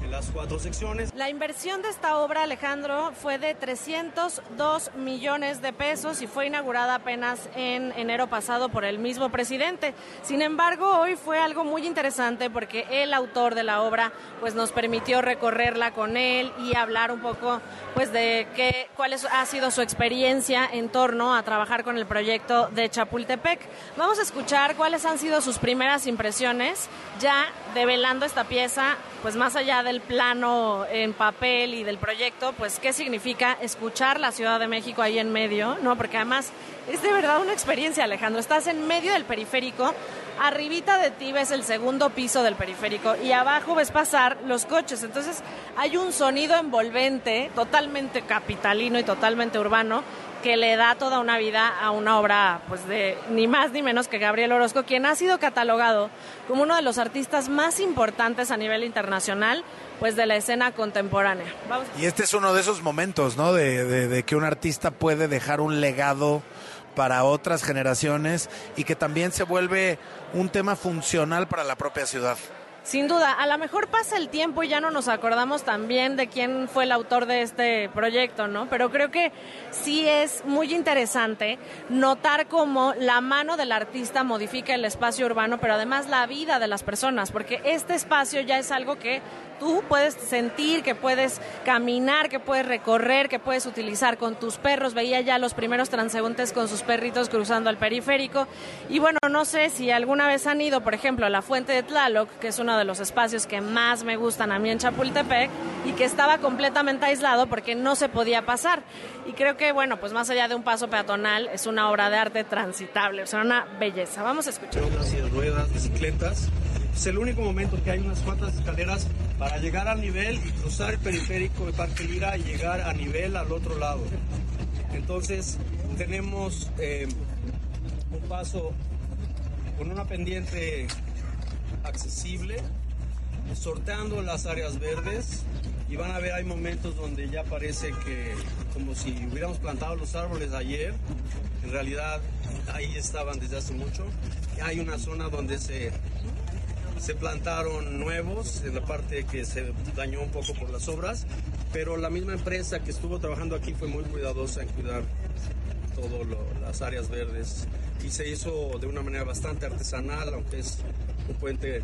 las cuatro secciones. La inversión de esta obra, Alejandro, fue de 302 millones de pesos y fue inaugurada apenas en enero pasado por el mismo presidente. Sin embargo, hoy fue algo muy interesante porque el autor de la obra pues nos permitió recorrerla con él y hablar un poco pues de qué cuál ha sido su experiencia en torno a trabajar con el proyecto de Chapultepec. Vamos a escuchar cuáles han sido sus primeras impresiones ya develando esta pieza, pues más allá del plano en papel y del proyecto, pues qué significa escuchar la Ciudad de México ahí en medio, ¿no? Porque además es de verdad una experiencia, Alejandro. Estás en medio del periférico, arribita de ti ves el segundo piso del periférico y abajo ves pasar los coches. Entonces hay un sonido envolvente, totalmente capitalino y totalmente urbano, que le da toda una vida a una obra pues de ni más ni menos que Gabriel Orozco, quien ha sido catalogado como uno de los artistas más importantes a nivel internacional pues de la escena contemporánea. Y este es uno de esos momentos, ¿no? De que un artista puede dejar un legado para otras generaciones y que también se vuelve un tema funcional para la propia ciudad. Sin duda, a lo mejor pasa el tiempo y ya no nos acordamos también de quién fue el autor de este proyecto, ¿no? Pero creo que sí es muy interesante notar cómo la mano del artista modifica el espacio urbano, pero además la vida de las personas, porque este espacio ya es algo que tú puedes sentir, que puedes caminar, que puedes recorrer, que puedes utilizar con tus perros. Veía ya los primeros transeúntes con sus perritos cruzando el periférico. Y bueno, no sé si alguna vez han ido, por ejemplo, a la Fuente de Tlaloc, que es uno de los espacios que más me gustan a mí en Chapultepec, y que estaba completamente aislado porque no se podía pasar. Y creo que, bueno, pues más allá de un paso peatonal, es una obra de arte transitable, o sea, una belleza. Vamos a escuchar. Ruedas, bicicletas. Es el único momento que hay unas cuantas escaleras para llegar al nivel y cruzar el periférico de Parque Lira y llegar a nivel al otro lado. Entonces tenemos eh, un paso con una pendiente accesible, sorteando las áreas verdes y van a ver hay momentos donde ya parece que como si hubiéramos plantado los árboles ayer, en realidad ahí estaban desde hace mucho. Hay una zona donde se, se plantaron nuevos, en la parte que se dañó un poco por las obras, pero la misma empresa que estuvo trabajando aquí fue muy cuidadosa en cuidar todas las áreas verdes y se hizo de una manera bastante artesanal, aunque es un puente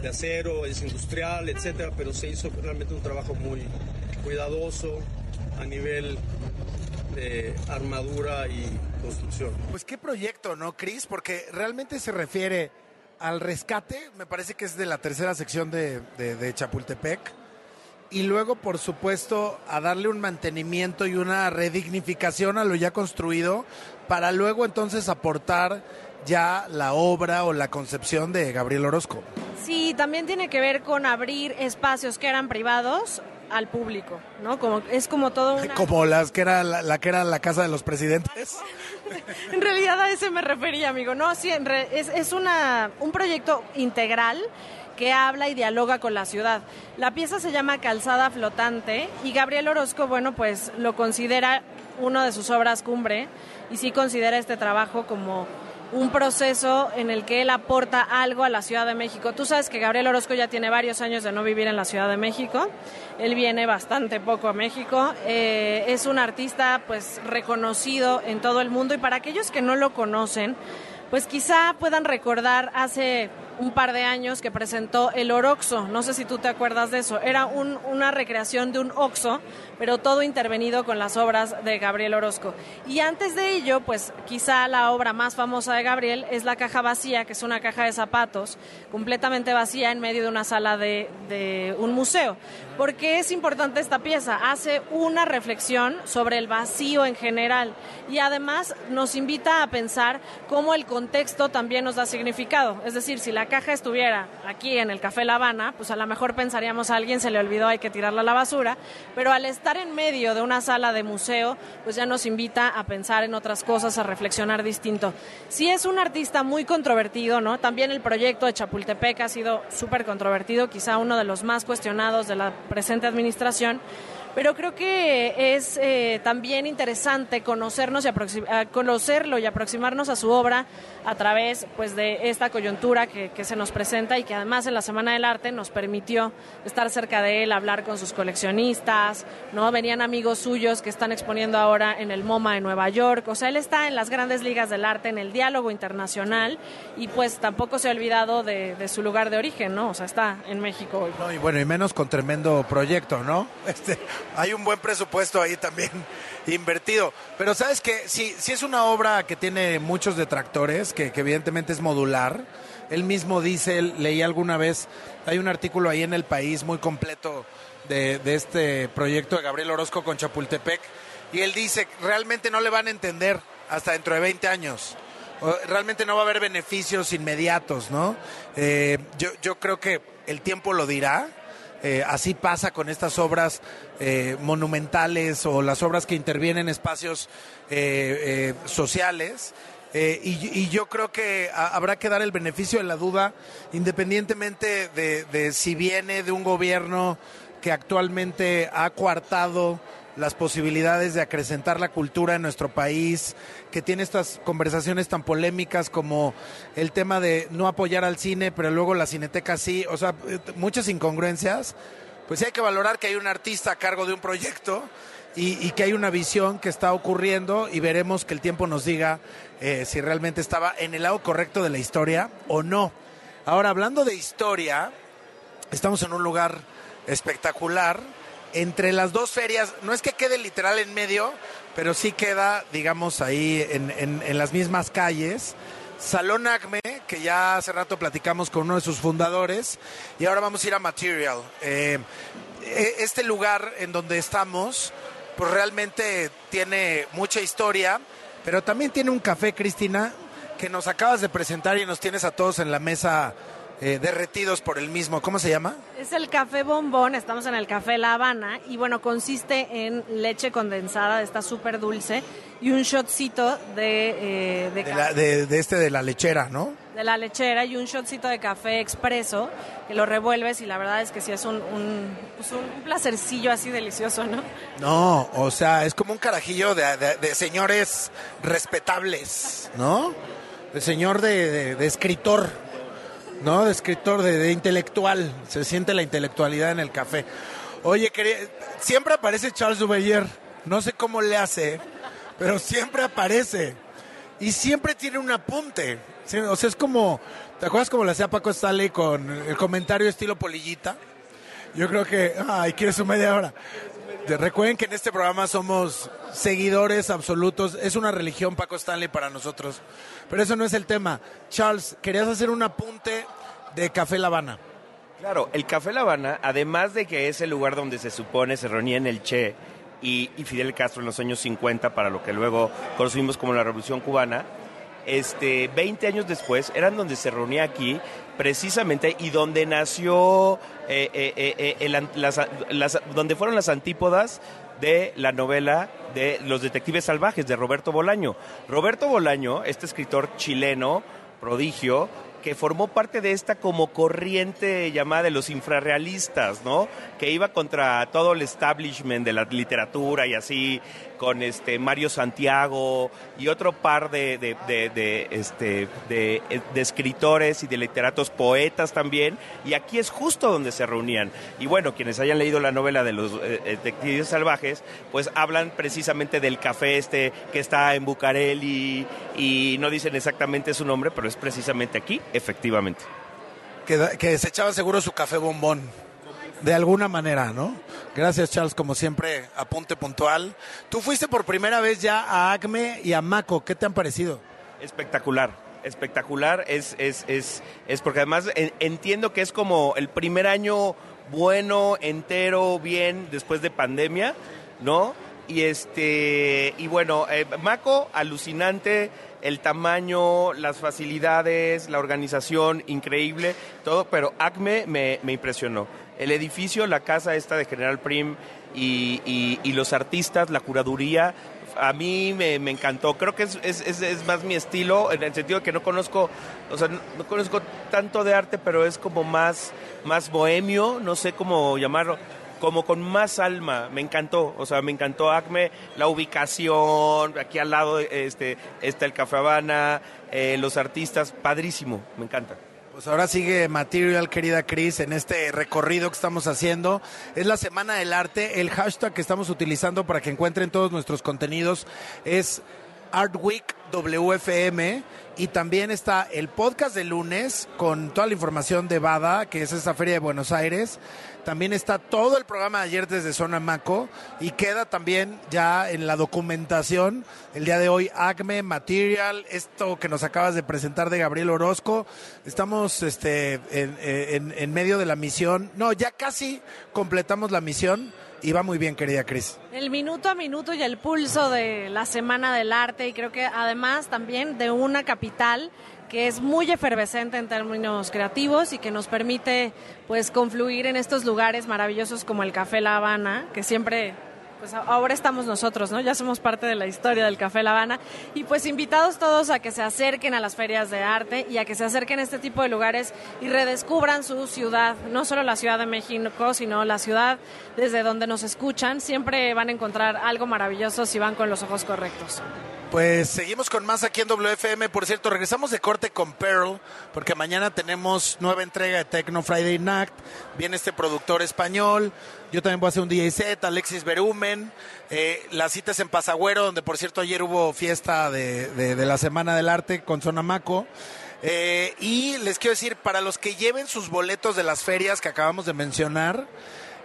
de acero, es industrial, etcétera, pero se hizo realmente un trabajo muy cuidadoso a nivel de armadura y construcción. Pues qué proyecto, ¿no, Cris? Porque realmente se refiere al rescate, me parece que es de la tercera sección de, de- Chapultepec, y luego, por supuesto, a darle un mantenimiento y una redignificación a lo ya construido, para luego entonces aportar ya la obra o la concepción de Gabriel Orozco. Sí, también tiene que ver con abrir espacios que eran privados al público, ¿no? Como, es como todo una... Como las que era la, la que era la casa de los presidentes. En realidad a ese me refería, amigo. No, sí, en re- es, es una, un proyecto integral que habla y dialoga con la ciudad. La pieza se llama Calzada Flotante y Gabriel Orozco, bueno, pues lo considera uno de sus obras cumbre y sí considera este trabajo como un proceso en el que él aporta algo a la Ciudad de México. Tú sabes que Gabriel Orozco ya tiene varios años de no vivir en la Ciudad de México. Él viene bastante poco a México. Eh, es un artista pues reconocido en todo el mundo y para aquellos que no lo conocen, pues quizá puedan recordar hace un par de años que presentó el Oroxo. No sé si tú te acuerdas de eso. Era un- una recreación de un Oxo, pero todo intervenido con las obras de Gabriel Orozco. Y antes de ello, pues quizá la obra más famosa de Gabriel es La Caja Vacía, que es una caja de zapatos completamente vacía en medio de una sala de, de un museo. ¿Por qué es importante esta pieza? Hace una reflexión sobre el vacío en general y además nos invita a pensar cómo el contexto también nos da significado. Es decir, si la la caja estuviera aquí en el Café La Habana, pues a lo mejor pensaríamos a alguien se le olvidó, hay que tirarla a la basura, pero al estar en medio de una sala de museo, pues ya nos invita a pensar en otras cosas, a reflexionar distinto. Sí es un artista muy controvertido, ¿no? También el proyecto de Chapultepec ha sido súper controvertido, quizá uno de los más cuestionados de la presente administración pero creo que es eh, también interesante conocernos y conocerlo y aproximarnos a su obra a través pues de esta coyuntura que, se nos presenta y que además en la Semana del Arte nos permitió estar cerca de él, hablar con sus coleccionistas, ¿no? Venían amigos suyos que están exponiendo ahora en el MoMA de Nueva York, o sea, él está en las grandes ligas del arte, en el diálogo internacional y pues tampoco se ha olvidado de, su lugar de origen, ¿no? O sea, está en México hoy. No, y bueno, y menos con tremendo proyecto, ¿no? Este, hay un buen presupuesto ahí también invertido. Pero sabes que si es una obra que tiene muchos detractores, que, evidentemente es modular, él mismo dice, leí alguna vez, hay un artículo ahí en el país muy completo de, de este proyecto de Gabriel Orozco con Chapultepec, y él dice, realmente no le van a entender hasta dentro de 20 años realmente no va a haber beneficios inmediatos, ¿no? Eh, yo, yo creo que el tiempo lo dirá, eh, así pasa con estas obras eh, monumentales o las obras que intervienen en espacios eh, sociales. Y, yo creo que habrá que dar el beneficio de la duda, independientemente de, de si viene de un gobierno que actualmente ha coartado las posibilidades de acrecentar la cultura en nuestro país, que tiene estas conversaciones tan polémicas como el tema de no apoyar al cine, pero luego la cineteca sí, o sea, muchas incongruencias, pues sí hay que valorar que hay un artista a cargo de un proyecto y, que hay una visión que está ocurriendo y veremos que el tiempo nos diga eh, si realmente estaba en el lado correcto de la historia o no. Ahora, hablando de historia, estamos en un lugar espectacular entre las dos ferias, no es que quede literal en medio, pero sí queda, digamos, ahí en, las mismas calles. Salón Acme, que ya hace rato platicamos con uno de sus fundadores, y ahora vamos a ir a Material. Eh, e, este lugar en donde estamos, pues realmente tiene mucha historia, pero también tiene un café, Cristina, que nos acabas de presentar y nos tienes a todos en la mesa eh, derretidos por el mismo. ¿Cómo se llama? Es el café bombón, estamos en el café La Habana y bueno, consiste en leche condensada, está súper dulce y un shotcito de... Eh, de, de, este de la lechera, ¿no? De la lechera y un shotcito de café expreso que lo revuelves y la verdad es que sí es un, un, pues un placercillo así delicioso, ¿no? No, o sea, es como un carajillo de, señores respetables, ¿no? De señor de escritor. ¿No? De escritor, de, intelectual. Se siente la intelectualidad en el café. Oye, siempre aparece Charles Duveyer. No sé cómo le hace, pero siempre aparece. Y siempre tiene un apunte. O sea, es como. ¿Te acuerdas cómo le hacía Paco Stanley con el comentario estilo polillita? Yo creo que. Ay, quiere su media hora. Recuerden que en este programa somos seguidores absolutos. Es una religión Paco Stanley para nosotros. Pero eso no es el tema. Charles, querías hacer un apunte de Café La Habana. Claro, el Café La Habana, además de que es el lugar donde se supone se en el Che y, Fidel Castro en los años 50, para lo que luego conocimos como la Revolución Cubana, este, 20 años después eran donde se reunía aquí precisamente y donde nació, eh, eh, eh, las, donde fueron las antípodas de la novela de Los Detectives Salvajes de Roberto Bolaño. Roberto Bolaño, este escritor chileno, prodigio, que formó parte de esta como corriente llamada de los infrarrealistas, ¿no? Que iba contra todo el establishment de la literatura y así, con este Mario Santiago y otro par de, de, este, de, escritores y de literatos poetas también. Y aquí es justo donde se reunían. Y bueno, quienes hayan leído la novela de los eh, detectives salvajes, pues hablan precisamente del café este que está en Bucareli y no dicen exactamente su nombre, pero es precisamente aquí, efectivamente. Que, que se echaba seguro su café bombón de alguna manera, ¿no? Gracias, Charles, como siempre, apunte puntual. Tú fuiste por primera vez ya a ACME y a MACO, ¿qué te han parecido? Espectacular, espectacular, es, es, es, es porque además entiendo que es como el primer año bueno, entero, bien, después de pandemia, ¿no? Y este, y bueno, eh, Maco, alucinante, el tamaño, las facilidades, la organización, increíble, todo, pero Acme me, me impresionó. El edificio, la casa esta de General Prim y, los artistas, la curaduría, a mí me, encantó. Creo que es, es- es- más mi estilo, en el sentido de que no conozco, o sea, no, no conozco tanto de arte, pero es como más, más bohemio, no sé cómo llamarlo, como con más alma. Me encantó, o sea, me encantó Acme, la ubicación, aquí al lado este, está el Café Habana, eh, los artistas, padrísimo, me encanta. Pues ahora sigue Material, querida Cris, en este recorrido que estamos haciendo. Es la Semana del Arte. El hashtag que estamos utilizando para que encuentren todos nuestros contenidos es Art Week WFM y también está el podcast de lunes con toda la información de Bada, que es esta feria de Buenos Aires. También está todo el programa de ayer desde Zona Maco y queda también ya en la documentación el día de hoy Acme, Material, esto que nos acabas de presentar de Gabriel Orozco. Estamos este, en, en- en medio de la misión. No, ya casi completamos la misión y va muy bien, querida Cris. El minuto a minuto y el pulso de la Semana del Arte y creo que además también de una capital que es muy efervescente en términos creativos y que nos permite pues confluir en estos lugares maravillosos como el Café La Habana, que siempre pues ahora estamos nosotros, ¿no? Ya somos parte de la historia del Café La Habana y pues invitados todos a que se acerquen a las ferias de arte y a que se acerquen a este tipo de lugares y redescubran su ciudad, no solo la Ciudad de México, sino la ciudad desde donde nos escuchan. Siempre van a encontrar algo maravilloso si van con los ojos correctos. Pues seguimos con más aquí en WFM. Por cierto, regresamos de corte con Pearl, porque mañana tenemos nueva entrega de Techno Friday Night. Viene este productor español. Yo también voy a hacer un DJ set, Alexis Berumen. Eh, las citas en Pasagüero, donde por cierto ayer hubo fiesta de la Semana del Arte con Sonamaco. Eh, y les quiero decir, para los que lleven sus boletos de las ferias que acabamos de mencionar,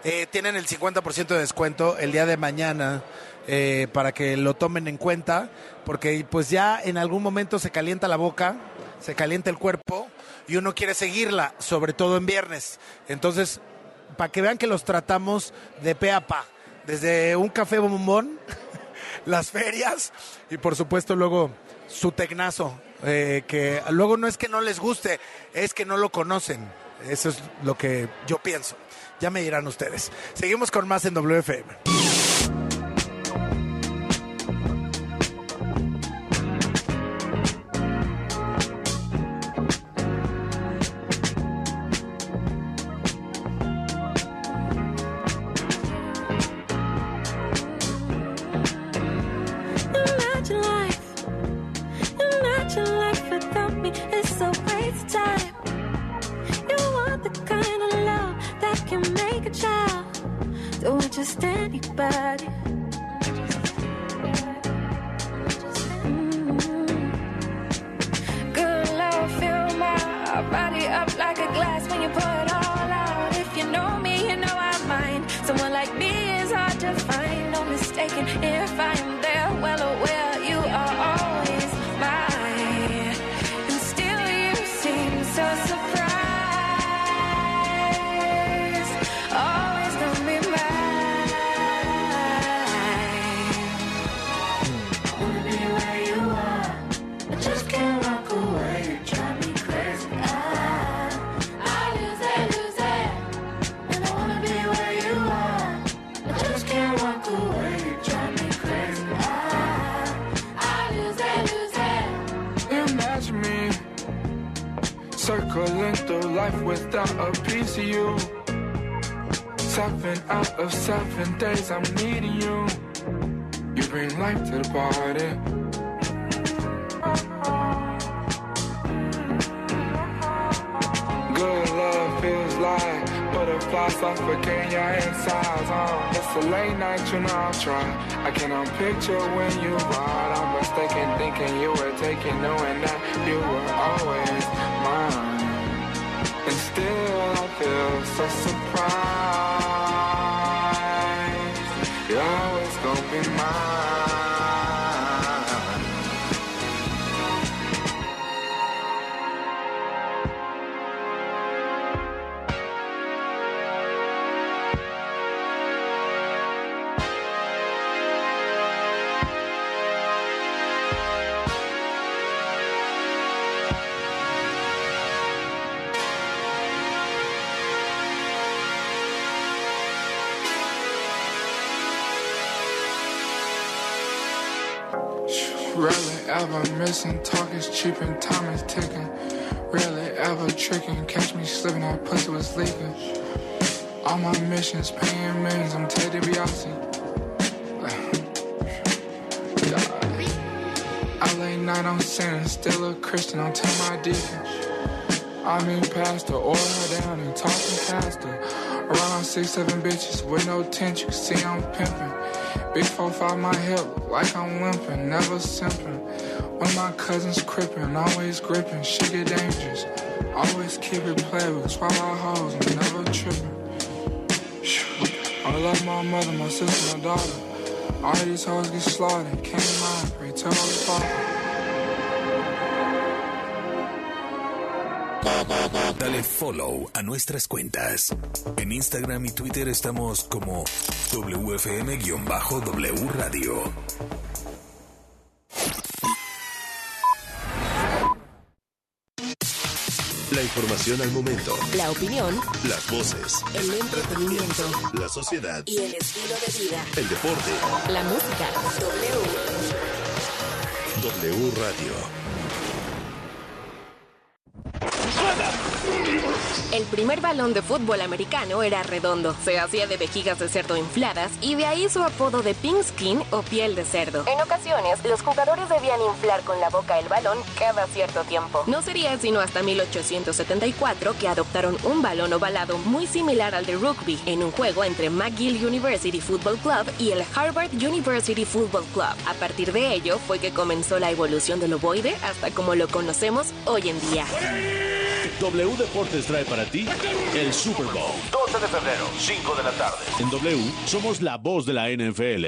eh, tienen el 50% de descuento el día de mañana eh, para que lo tomen en cuenta, porque pues ya en algún momento se calienta la boca, se calienta el cuerpo y uno quiere seguirla, sobre todo en viernes. Entonces, para que vean que los tratamos de pe a pa, desde un café bombón, las ferias y por supuesto luego su tecnazo, eh, que luego no es que no les guste, es que no lo conocen. Eso es lo que yo pienso. Ya me dirán ustedes. Seguimos con más en WFM. Seven days I'm needing you. You bring life to the party. Good love feels like butterflies suffocating your insides. Uh, it's a late night, you know I'll try. I cannot picture when you ride. I'm mistaken, thinking you were taking, knowing that you were always mine. And still I feel so surprised. open mind. Ever missing. Talk is cheap and time is ticking. Rarely ever tricking. Catch me slipping, that pussy was leaking. All my missions, paying millions. I'm Ted DiBiase. LA night, I'm sinning. Still a Christian, I'm tell my deacon. I mean, pastor, order down and talking faster. Around six, seven bitches with no tent, you can see I'm pimping. Big four, five, my hip, like I'm limping, never simping. When my cousins crippin', always gripping, shit get dangerous. Always keep it playable, swallow hoes, I'm never tripping. I love my mother, my sister, my daughter. All these hoes get slaughtered, can't mind, pray tell the father. Dale follow a nuestras cuentas. En Instagram y Twitter estamos como WFM-W Radio. La información al momento. La opinión, Las voces. el entretenimiento La sociedad. y el estilo de vida. El deporte. La música. W. W Radio. Swimmer! El primer balón de fútbol americano era redondo, se hacía de vejigas de cerdo infladas y de ahí su apodo de pink skin o piel de cerdo. En ocasiones, los jugadores debían inflar con la boca el balón cada cierto tiempo. No sería sino hasta 1874 que adoptaron un balón ovalado muy similar al de rugby en un juego entre McGill University Football Club y el Harvard University Football Club. A partir de ello fue que comenzó la evolución del ovoide hasta como lo conocemos hoy en día. W Deportes trae para ti el Super Bowl. 12 de febrero, 5 de la tarde. En W somos la voz de la NFL.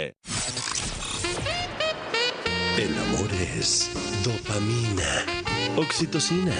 El amor es dopamina, oxitocina,